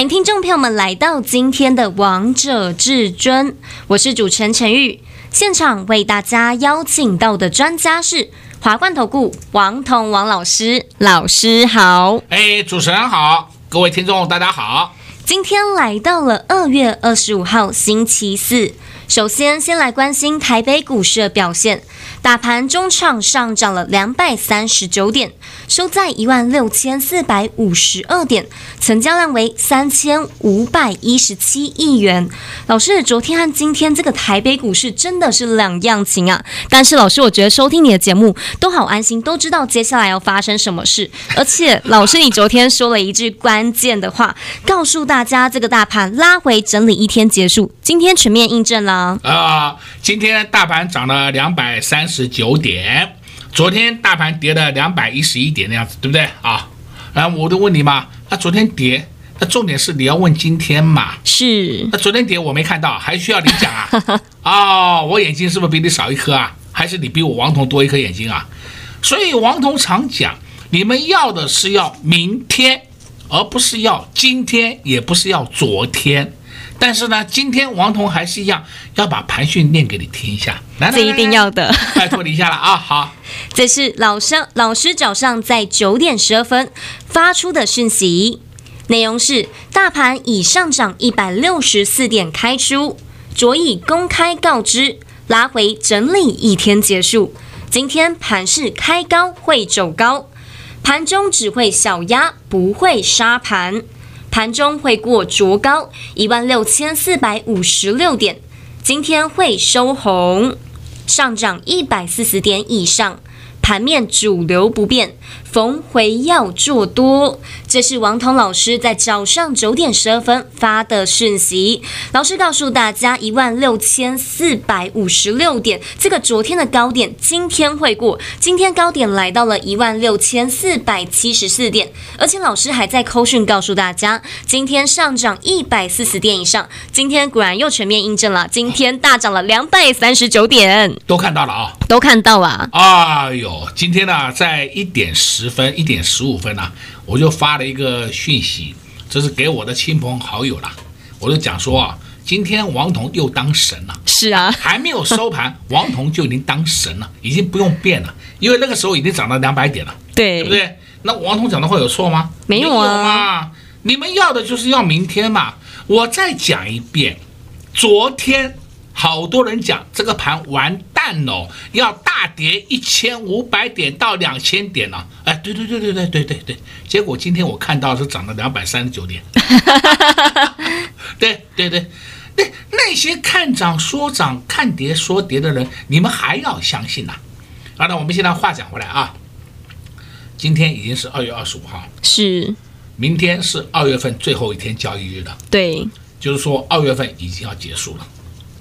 欢迎听众朋友们来到今天的《王者至尊》，我是主持人陈玉。现场为大家邀请到的专家是华冠投顾王彤王老师，老师好。哎，主持人好，各位听众大家好。今天来到了二月二十五号星期四，首先先来关心台北股市的表现。大盘中场上涨了两百三十九点，收在一万六千四百五十二点，成交量为三千五百一十七亿元。老师，昨天和今天这个台北股市真的是两样情啊！但是老师，我觉得收听你的节目都好安心，都知道接下来要发生什么事。而且老师，你昨天说了一句关键的话，告诉大家这个大盘拉回整理一天结束，今天全面印证了啊！今天大盘涨了两百三。十九点，昨天大盘跌了两百一十一点的样子，对不对啊？然后我就问你嘛，那昨天跌，那重点是你要问今天嘛？是。那昨天跌我没看到，还需要你讲啊？哦，我眼睛是不是比你少一颗啊？还是你比我王彤多一颗眼睛啊？所以王彤常讲，你们要的是要明天，而不是要今天，也不是要昨天。但是呢，今天王彤还是一样要把盘讯念给你听一下，来，这一定要的，拜托你一下了啊！好，这是老师老师早上在九点十二分发出的讯息，内容是：大盘已上涨一百六十四点开出，昨已公开告知拉回整理一天结束，今天盘势开高会走高，盘中只会小压，不会杀盘。盘中会过卓高一万六千四百五十六点，今天会收红，上涨一百四十点以上，盘面主流不变。逢回要做多，这是王彤老师在早上九点十二分发的讯息。老师告诉大家，一万六千四百五十六点，这个昨天的高点，今天会过。今天高点来到了一万六千四百七十四点，而且老师还在扣讯告诉大家，今天上涨一百四十点以上。今天果然又全面印证了，今天大涨了两百三十九点，都看到了啊，都看到了。哎呦，今天呢，在一点十。十分一点十五分呢、啊，我就发了一个讯息，这是给我的亲朋好友了。我就讲说啊，今天王彤又当神了。是啊，还没有收盘，王彤就已经当神了，已经不用变了，因为那个时候已经涨到两百点了，对，对不对？那王彤讲的话有错吗？没有啊，有，你们要的就是要明天嘛。我再讲一遍，昨天。好多人讲这个盘完蛋了，要大跌一千五百点到两千点了。哎，对对对对对对对对，结果今天我看到是涨了两百三十九点。对对对，那那些看涨说涨、看跌说跌的人，你们还要相信呐？好，那我们现在话讲回来啊，今天已经是二月二十五号，是，明天是二月份最后一天交易日了。对，就是说二月份已经要结束了。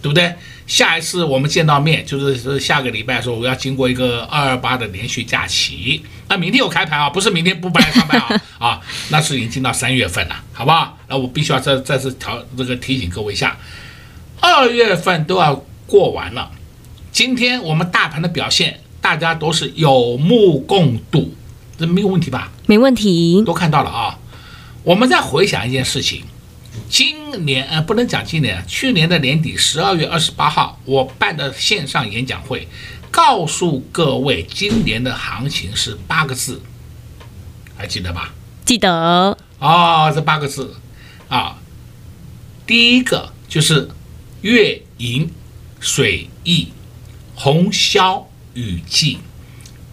对不对？下一次我们见到面就是是下个礼拜说我要经过一个二二八的连续假期，那明天有开盘啊，不是明天不白上班啊 啊，那是已经进到三月份了，好不好？那我必须要再再次调这个提醒各位一下，二月份都要过完了，今天我们大盘的表现大家都是有目共睹，这没有问题吧？没问题，都看到了啊。我们再回想一件事情。今年呃，不能讲今年，去年的年底十二月二十八号，我办的线上演讲会，告诉各位今年的行情是八个字，还记得吧？记得哦，这八个字啊，第一个就是月盈水溢，红销雨霁，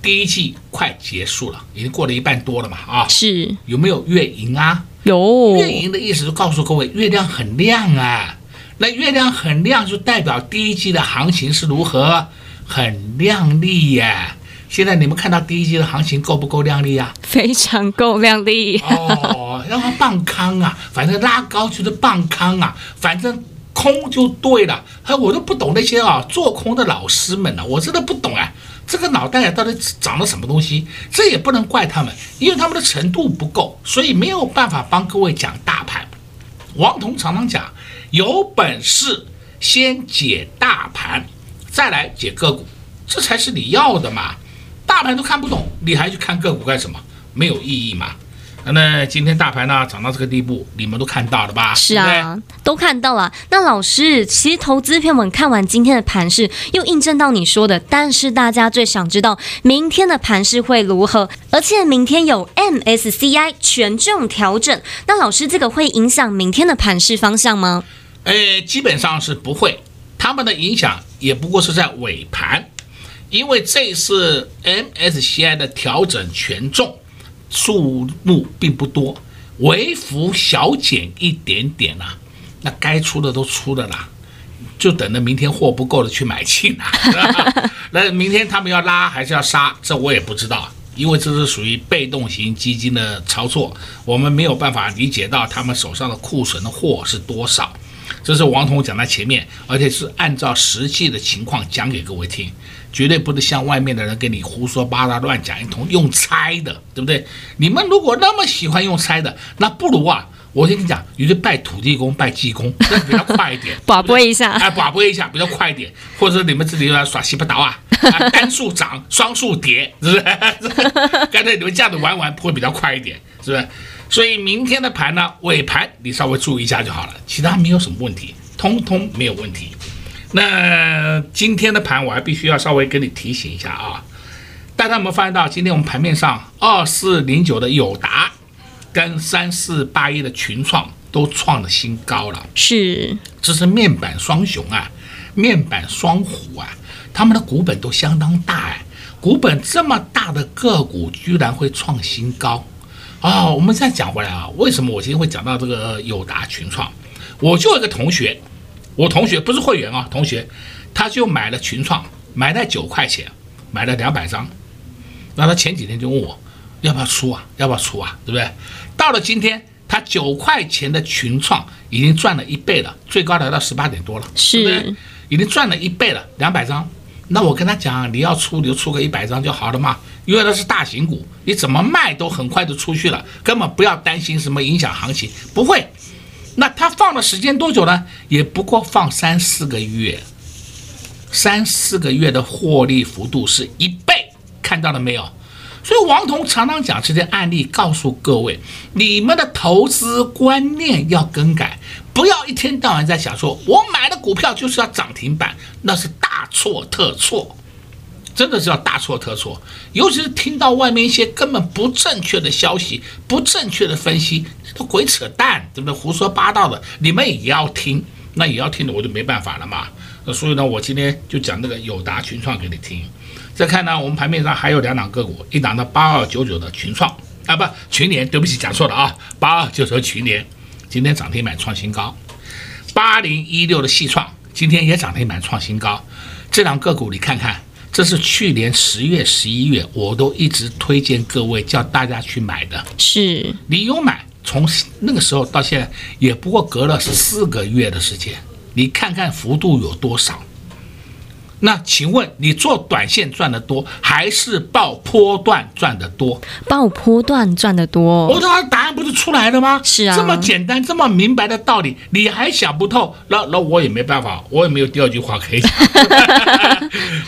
第一季快结束了，已经过了一半多了嘛啊，是有没有月盈啊？有月盈的意思就告诉各位，月亮很亮啊。那月亮很亮，就代表第一季的行情是如何？很亮丽呀。现在你们看到第一季的行情够不够亮丽呀？非常够亮丽。哦，让它棒康啊，反正拉高就是棒康啊，反正空就对了。哎，我都不懂那些啊做空的老师们呢、啊，我真的不懂啊，这个脑袋到底长了什么东西？这也不能怪他们，因为他们的程度不够，所以没有办法帮各位讲大盘。王彤常常讲，有本事先解大盘，再来解个股，这才是你要的嘛。大盘都看不懂，你还去看个股干什么？没有意义嘛。那今天大盘呢涨到这个地步，你们都看到了吧？是啊，都看到了。那老师，其实投资朋友们看完今天的盘势，又印证到你说的。但是大家最想知道明天的盘势会如何，而且明天有 MSCI 权重调整，那老师这个会影响明天的盘势方向吗？诶，基本上是不会，他们的影响也不过是在尾盘，因为这次 MSCI 的调整权重。数目并不多，微幅小减一点点啊，那该出的都出了啦，就等着明天货不够了去买进啊。那明天他们要拉还是要杀，这我也不知道，因为这是属于被动型基金的操作，我们没有办法理解到他们手上的库存的货是多少。这是王彤讲在前面，而且是按照实际的情况讲给各位听。绝对不能像外面的人跟你胡说八道、乱讲一通，用猜的，对不对？你们如果那么喜欢用猜的，那不如啊，我跟你讲，你就拜土地公、拜济公，那比较快一点。把播一下，哎，把播一下比较快一点，或者你们自己来耍西巴刀啊，单数涨，双数跌，是不是？干脆你们这样子玩玩会比较快一点，是不是？所以明天的盘呢，尾盘你稍微注意一下就好了，其他没有什么问题，通通没有问题。那今天的盘我还必须要稍微跟你提醒一下啊，大家有没有发现到今天我们盘面上二四零九的友达跟三四八一的群创都创了新高了？是，这是面板双雄啊，面板双虎啊，他们的股本都相当大哎，股本这么大的个股居然会创新高啊！我们再讲回来啊，为什么我今天会讲到这个友达群创？我就有一个同学。我同学不是会员啊，同学，他就买了群创，买了九块钱，买了两百张，那他前几天就问我，要不要出啊？要不要出啊？对不对？到了今天，他九块钱的群创已经赚了一倍了，最高来到十八点多了，是，对不对？已经赚了一倍了，两百张。那我跟他讲，你要出你就出个一百张就好了嘛，因为那是大型股，你怎么卖都很快就出去了，根本不要担心什么影响行情，不会。那他放的时间多久呢？也不过放三四个月，三四个月的获利幅度是一倍，看到了没有？所以王彤常常讲这些案例，告诉各位，你们的投资观念要更改，不要一天到晚在想说，我买的股票就是要涨停板，那是大错特错。真的是要大错特错，尤其是听到外面一些根本不正确的消息、不正确的分析，都鬼扯淡，对不对？胡说八道的，你们也要听，那也要听的，我就没办法了嘛。那所以呢，我今天就讲那个友达群创给你听。再看呢，我们盘面上还有两档个股，一档的八二九九的群创啊，不群联，对不起，讲错了啊，八二九九群联今天涨停板创新高，八零一六的细创今天也涨停板创新高，这两个股你看看。这是去年十月、十一月，我都一直推荐各位叫大家去买的。是你有买，从那个时候到现在，也不过隔了四个月的时间，你看看幅度有多少？那请问你做短线赚的多，还是爆波段赚的多？爆波段赚的多。我说答案不是出来了吗？是啊，这么简单、这么明白的道理，你还想不透？那那我也没办法，我也没有第二句话可以讲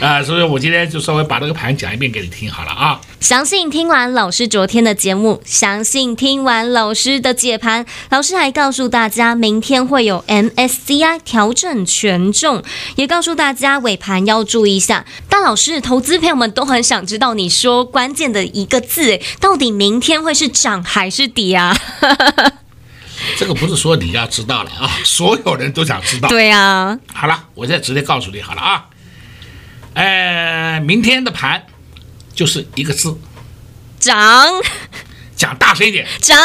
啊。所以我今天就稍微把这个盘讲一遍给你听好了啊。相信听完老师昨天的节目，相信听完老师的解盘，老师还告诉大家明天会有 MSCI 调整权重，也告诉大家尾盘。要注意一下，但老师，投资朋友们都很想知道你说关键的一个字，到底明天会是涨还是跌啊？这个不是说你要知道了啊，所有人都想知道。对啊，好了，我现在直接告诉你好了啊，呃，明天的盘就是一个字，涨。讲大声一点，涨。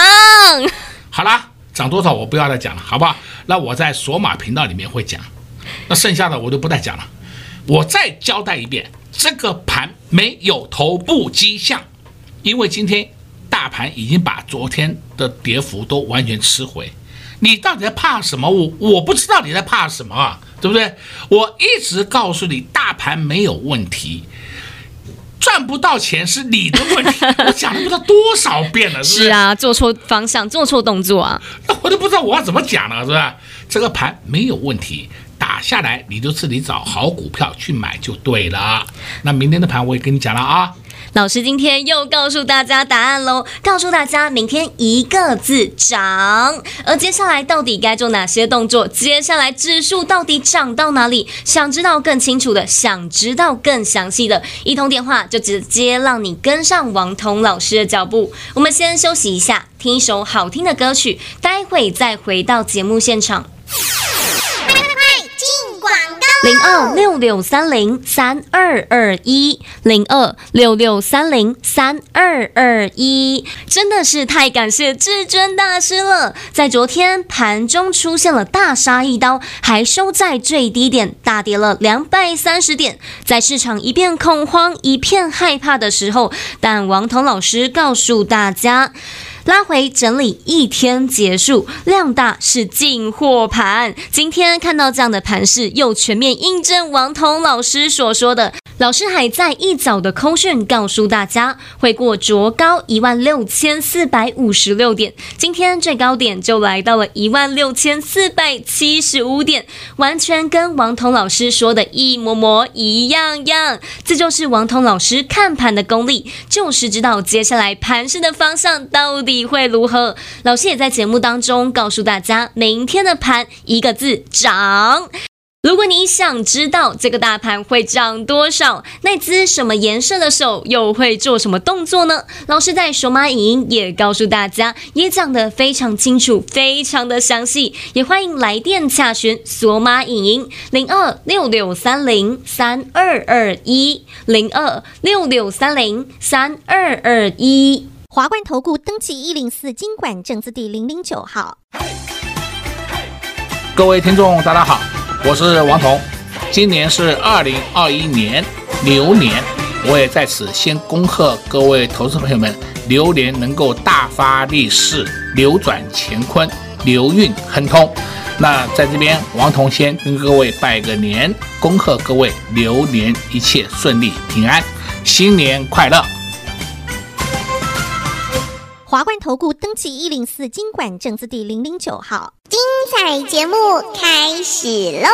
好了，涨多少我不要再讲了，好不好？那我在索马频道里面会讲。那剩下的我就不再讲了，我再交代一遍，这个盘没有头部迹象，因为今天大盘已经把昨天的跌幅都完全吃回。你到底在怕什么？我我不知道你在怕什么啊，对不对？我一直告诉你，大盘没有问题，赚不到钱是你的问题。我讲了不知道多少遍了，是不是？是啊，做错方向，做错动作啊，那我都不知道我要怎么讲了，是吧？这个盘没有问题，打下来你就自己找好股票去买就对了。那明天的盘我也跟你讲了啊。老师今天又告诉大家答案喽，告诉大家明天一个字涨，而接下来到底该做哪些动作？接下来指数到底涨到哪里？想知道更清楚的，想知道更详细的，一通电话就直接让你跟上王彤老师的脚步。我们先休息一下，听一首好听的歌曲，待会再回到节目现场。零二六六三零三二二一，零二六六三零三二二一，真的是太感谢至尊大师了！在昨天盘中出现了大杀一刀，还收在最低点，大跌了两百三十点，在市场一片恐慌、一片害怕的时候，但王彤老师告诉大家。拉回整理一天结束，量大是进货盘。今天看到这样的盘势，又全面印证王彤老师所说的。老师还在一早的空讯告诉大家，会过卓高一万六千四百五十六点，今天最高点就来到了一万六千四百七十五点，完全跟王彤老师说的一模模一样样。这就是王彤老师看盘的功力，就是知道接下来盘势的方向到底会如何。老师也在节目当中告诉大家，明天的盘一个字涨。如果你想知道这个大盘会涨多少，那只什么颜色的手又会做什么动作呢？老师在索马影音也告诉大家，也讲得非常清楚，非常的详细，也欢迎来电洽询索马影音零二六六三零三二二一。零二六六三零三二二一华冠投顾登记一零四金管证字第零零九号，各位听众，大家好。我是王彤，今年是二零二一年牛年，我也在此先恭贺各位投资朋友们，牛年能够大发利市，扭转乾坤，牛运亨通。那在这边，王彤先跟各位拜个年，恭贺各位牛年一切顺利平安，新年快乐。华冠投顾登记一零四经管证字第零零九号。精彩节目开始喽！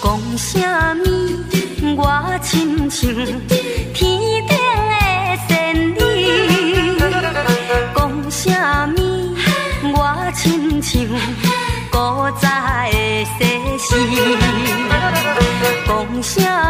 讲什么？我亲像天顶的仙女。讲什么？我亲像古早的讲什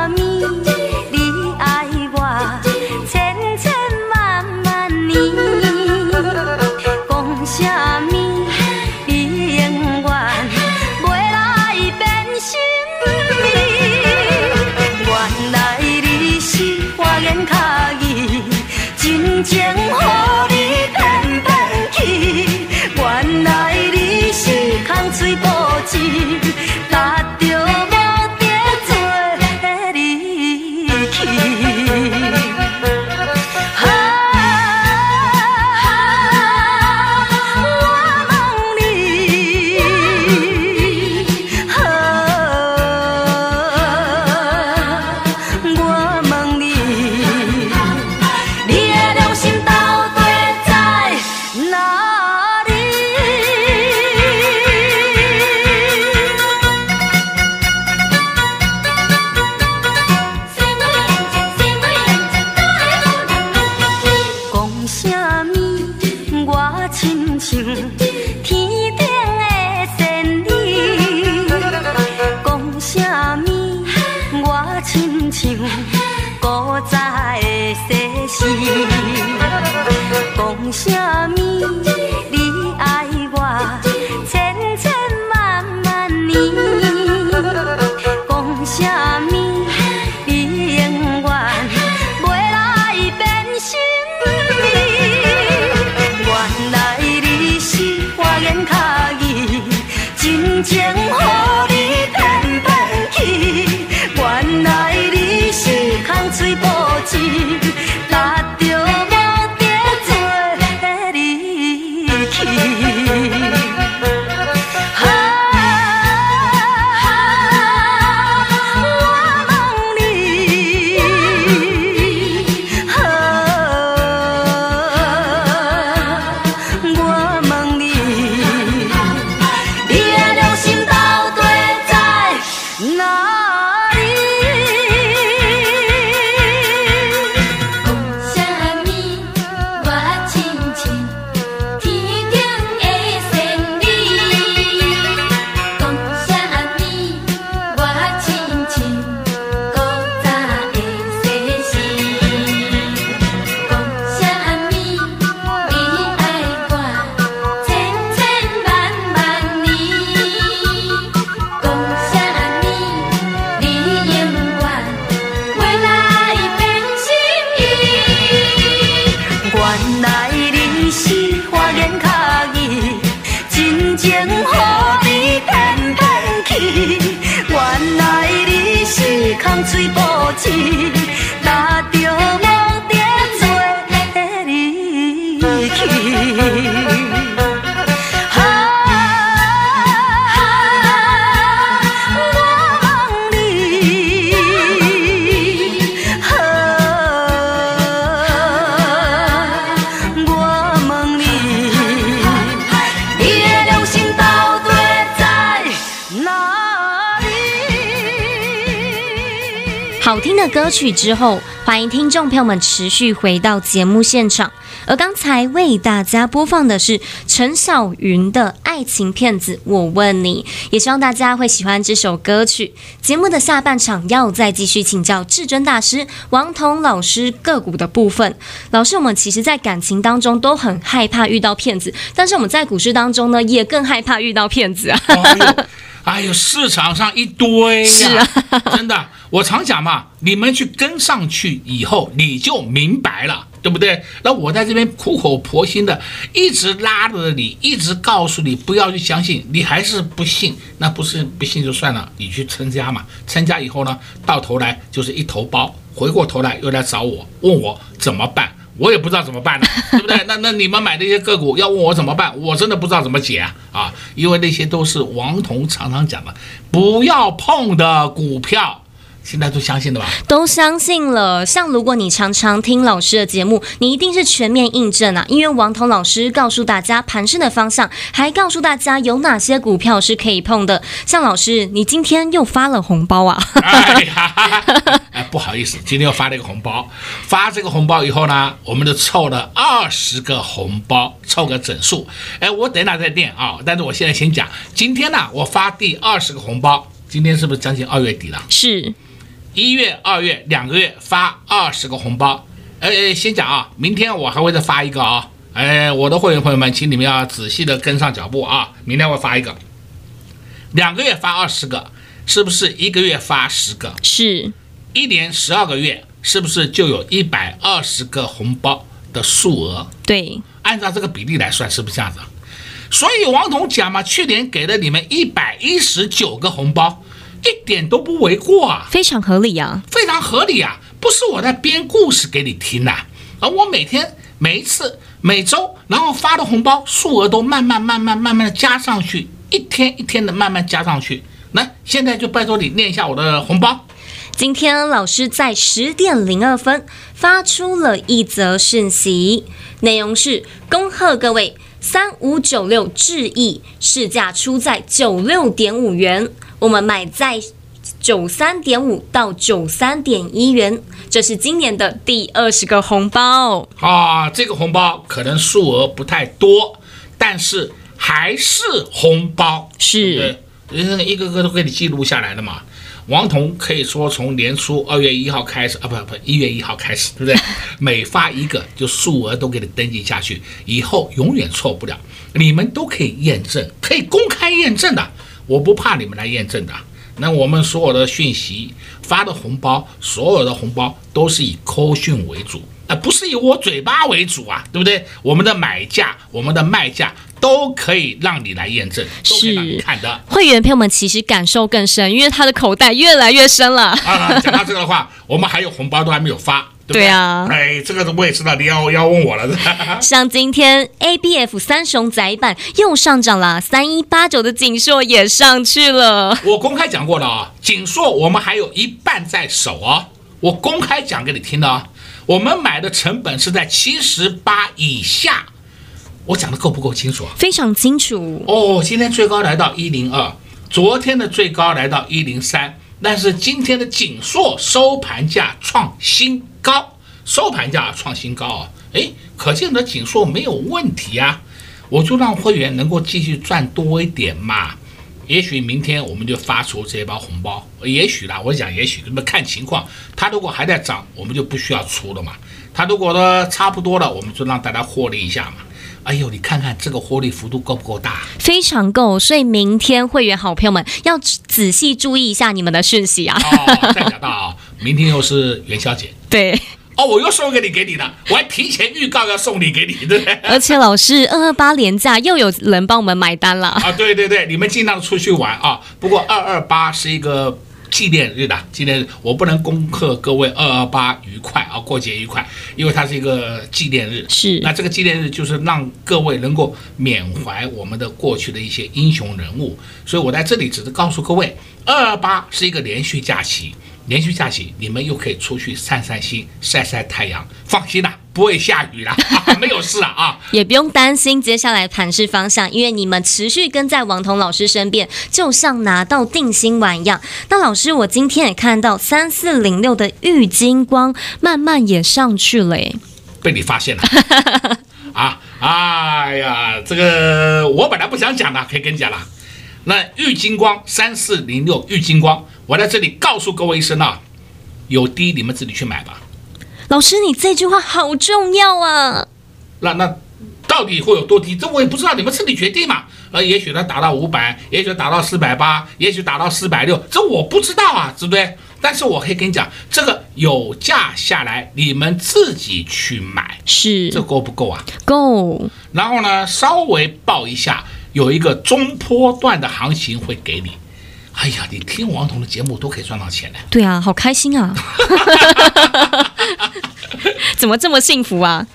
水无情好听的歌曲之后，欢迎听众朋友们持续回到节目现场。而刚才为大家播放的是陈小云的爱情骗子，我问你，也希望大家会喜欢这首歌曲。节目的下半场要再继续请教至尊大师王彤老师个股的部分。老师，我们其实，在感情当中都很害怕遇到骗子，但是我们在股市当中呢，也更害怕遇到骗子啊。哎呦，市场上一堆呀，真的。我常讲嘛，你们去跟上去以后，你就明白了，对不对？那我在这边苦口婆心的一直拉着你，一直告诉你不要去相信，你还是不信，那不是不信就算了，你去参加嘛。参加以后呢，到头来就是一头包，回过头来又来找我，问我怎么办。我也不知道怎么办呢，对不对？那那你们买那些个股要问我怎么办，我真的不知道怎么解啊啊！因为那些都是王彤常常讲的，不要碰的股票。现在都相信了吧？都相信了。像如果你常常听老师的节目，你一定是全面印证啊。因为王彤老师告诉大家盘势的方向，还告诉大家有哪些股票是可以碰的。像老师，你今天又发了红包啊？哎呀，哎，不好意思，今天又发了一个红包。发这个红包以后呢，我们就凑了二十个红包，凑个整数。哎，我等下再念啊。但是我现在先讲，今天呢，我发第二十个红包。今天是不是将近二月底了？是。一月、二月两个月发二十个红包，哎，先讲啊，明天我还会再发一个啊，哎，我的会员朋友们，请你们要仔细的跟上脚步啊，明天我发一个，两个月发二十个，是不是一个月发十个？是，一年十二个月，是不是就有一百二十个红包的数额？对，按照这个比例来算，是不是这样子？所以王总讲嘛，去年给了你们一百一十九个红包。一点都不为过啊，非常合理呀，非常合理啊，不是我在编故事给你听呐，而我每天、每一次、每周，然后发的红包数额都慢慢、慢慢、慢慢的加上去，一天一天的慢慢加上去。来现在就拜托你念一下我的红包。今天老师在十点零二分发出了一则讯息，内容是恭贺各位三五九六智易市价出在九六点五元。我们买在九三点五到九三点一元，这是今年的第二十个红包啊！这个红包可能数额不太多，但是还是红包，是对，一个个都给你记录下来了嘛。王彤可以说从年初二月一号开始啊，不不，一月一号开始，对不对？每发一个就数额都给你登记下去，以后永远错不了，你们都可以验证，可以公开验证的。我不怕你们来验证的。那我们所有的讯息发的红包，所有的红包都是以扣讯为主，啊不是以我嘴巴为主啊，对不对？我们的买价，我们的卖价都可以让你来验证，都可以让你看的。会员朋友们其实感受更深，因为他的口袋越来越深了。啊，讲到这个的话，我们还有红包都还没有发。对，对啊，哎，这个我也知道，你要要问我了。像今天 ABF 三雄载板又上涨了，三一八九的景硕也上去了。我公开讲过了啊，景硕我们还有一半在手啊，我公开讲给你听的啊。我们买的成本是在七十八以下，我讲的够不够清楚啊？非常清楚哦。今天最高来到一零二，昨天的最高来到一零三。但是今天的锦硕收盘价创新高，收盘价创新高啊！诶，可见的锦硕没有问题啊，我就让会员能够继续赚多一点嘛。也许明天我们就发出这一包红包，也许啦，我讲也许，那么看情况，它如果还在涨，我们就不需要出了嘛。它如果呢差不多了，我们就让大家获利一下嘛。哎呦，你看看这个获利幅度够不够大？非常够，所以明天会员好朋友们要仔细注意一下你们的讯息啊。哦，再讲到啊，明天又是元宵节，对哦，我又送给你给你的，我还提前预告要送礼给你，对不对？而且老师，二二八连假又有人帮我们买单了啊！对对对，你们尽量出去玩啊！不过二二八是一个纪念日的纪念日，我不能恭贺各位二二八愉快啊，过节愉快，因为它是一个纪念日。是，那这个纪念日就是让各位能够缅怀我们的过去的一些英雄人物，所以我在这里只是告诉各位，二二八是一个连续假期。连续假期，你们又可以出去散散心、晒晒太阳。放心啦，不会下雨啦，啊、没有事了啊，也不用担心接下来盘势方向，因为你们持续跟在王彤老师身边，就像拿到定心丸一样。那老师，我今天也看到三四零六的玉金光慢慢也上去了，哎，被你发现了 啊！哎呀，这个我本来不想讲的，可以跟你讲了。那玉金光三四零六玉金光。我在这里告诉各位一声啊，有低你们自己去买吧。老师，你这句话好重要啊。那那到底会有多低？这我也不知道，你们自己决定嘛。呃，也许能达到五百，也许达到四百八，也许达到四百六，这我不知道啊，对不对？但是我可以跟你讲，这个有价下来，你们自己去买，是这够不够啊？够。然后呢，稍微报一下，有一个中波段的行情会给你。哎呀，你听王彤的节目都可以赚到钱呢。对啊，好开心啊！怎么这么幸福啊？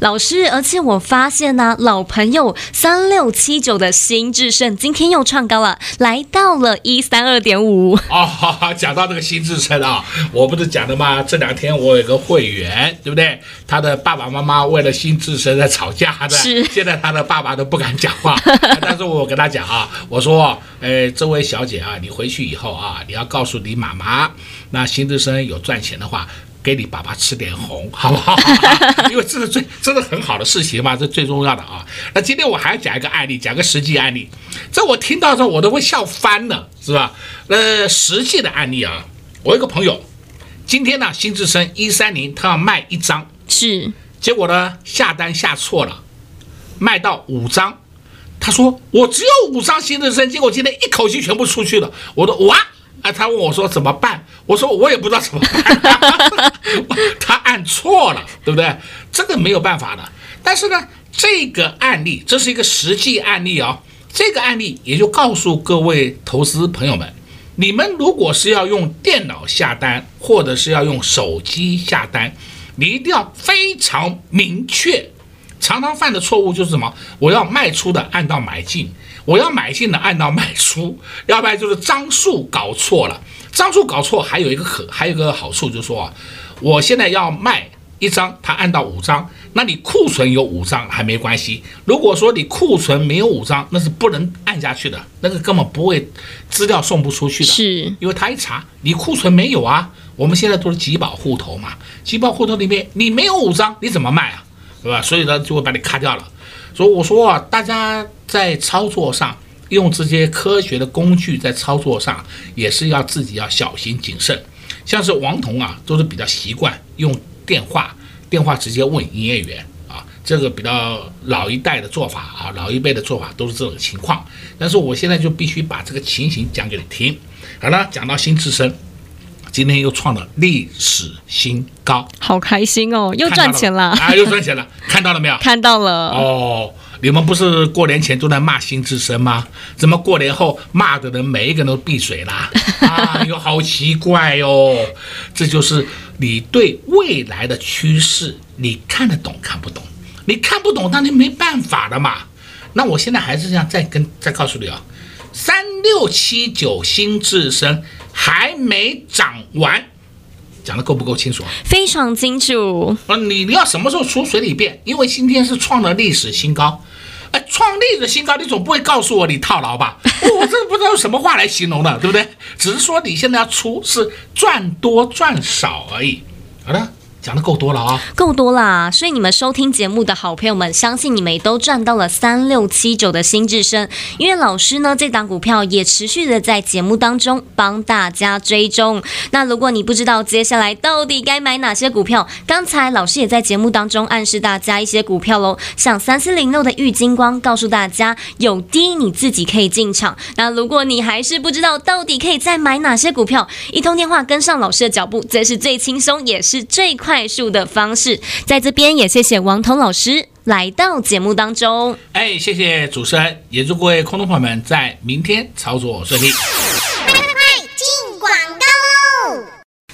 老师，而且我发现呢、啊，老朋友三六七九的新智胜今天又创高了，来到了一三二点五。哦，讲到这个新智胜啊，我不是讲的吗？这两天我有个会员，对不对？他的爸爸妈妈为了新智胜在吵架的，是。现在他的爸爸都不敢讲话，但是我跟他讲啊，我说，诶，这位小姐啊，你回去以后啊，你要告诉你妈妈，那新智胜有赚钱的话。给你爸爸吃点红，好不好？因为这是最，这是很好的事情嘛，这最重要的啊。那今天我还要讲一个案例，讲个实际案例。这我听到之后，我都会笑翻了，是吧？呃，实际的案例啊，我一个朋友，今天呢，新智深一三零，他要卖一张，是，结果呢，下单下错了，卖到五张，他说我只有五张新智深，结果今天一口气全部出去了，我都哇。啊，他问我说怎么办？我说我也不知道怎么办。他按错了，对不对？这个没有办法的。但是呢，这个案例这是一个实际案例啊、这个案例也就告诉各位投资朋友们，你们如果是要用电脑下单，或者是要用手机下单，你一定要非常明确。常常犯的错误就是什么？我要卖出的按到买进。我要买进的按到卖出，要不然就是张数搞错了。张数搞错还有一个可还有一个好处就是说啊，我现在要卖一张，他按到五张，那你库存有五张还没关系。如果说你库存没有五张，那是不能按下去的，那个根本不会资料送不出去的。是，因为他一查你库存没有啊，我们现在都是集保户头嘛，集保户头里面你没有五张，你怎么卖啊？对吧？所以呢就会把你卡掉了。所以我说啊，大家在操作上用这些科学的工具，在操作上也是要自己要小心谨慎。像是王彤啊，都是比较习惯用电话，电话直接问营业员啊，这个比较老一代的做法啊，老一辈的做法都是这种情况。但是我现在就必须把这个情形讲给你听。好了，讲到新智深。今天又创了历史新高，好开心哦！又赚钱了，了啊！又赚钱了，看到了没有？看到了哦！你们不是过年前都在骂新智深吗？怎么过年后骂的人每一个人都闭嘴啦？啊，哟，好奇怪哦！这就是你对未来的趋势，你看得懂看不懂？你看不懂，那你没办法的嘛。那我现在还是这样，再跟再告诉你啊，三六七九新智深。还没涨完，讲的够不够清楚？非常清楚。啊，你你要什么时候出水里边？因为今天是创了历史新高，哎，创历史新高，你总不会告诉我你套牢吧？我这不知道用什么话来形容了，对不对？只是说你现在要出是赚多赚少而已。好的。讲的够多了啊，够多啦！所以你们收听节目的好朋友们，相信你们也都赚到了三六七九的新智深，因为老师呢，这档股票也持续的在节目当中帮大家追踪。那如果你不知道接下来到底该买哪些股票，刚才老师也在节目当中暗示大家一些股票喽，像三四零六的玉金光，告诉大家有低你自己可以进场。那如果你还是不知道到底可以再买哪些股票，一通电话跟上老师的脚步，这是最轻松也是最快快速的方式。在这边也谢谢王彤老师来到节目当中。哎，谢谢主持人，也祝各位空头朋友们在明天操作顺利。快快进广告喽！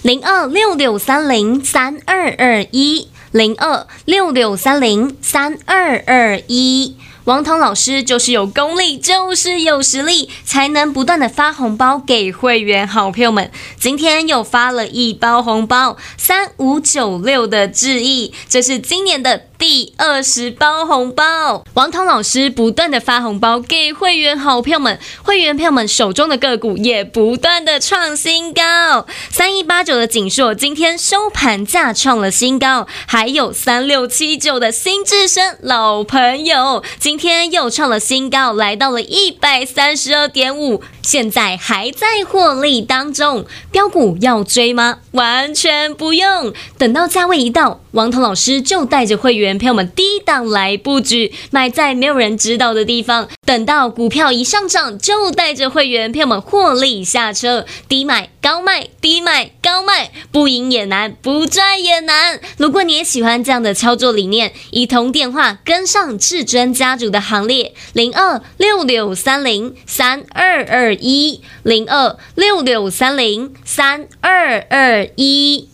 零二六六三零三二二一，零二六六三零三二二一。王涛老师就是有功力，就是有实力，才能不断的发红包给会员好朋友们。今天又发了一包红包，三五九六的致意，这是今年的第二十包红包。王涛老师不断的发红包给会员好朋友们，会员朋友们手中的个股也不断的创新高。三一八九的景硕今天收盘价创了新高，还有三六七九的新智深老朋友。今天又创了新高，来到了一百三十二点五，现在还在获利当中。标股要追吗？完全不用，等到价位一到，王彤老师就带着会员朋友们低档来布局，买在没有人知道的地方。等到股票一上涨，就带着会员朋友们获利下车，低买高卖，低买高卖，不赢也难，不赚也难。如果你也喜欢这样的操作理念，一通电话跟上至尊家族的行列，零二六六三零三二二一，零二六六三零三二二一。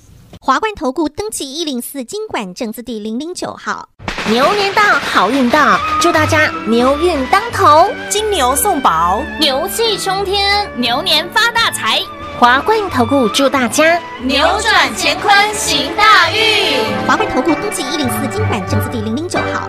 华冠投顾登记一零四金管证字第零零九号。牛年到，好运到，祝大家牛运当头，金牛送宝，牛气冲天，牛年发大财。华冠投顾祝大家扭转乾坤行大运。华冠投顾登记一零四金管证字第零零九号。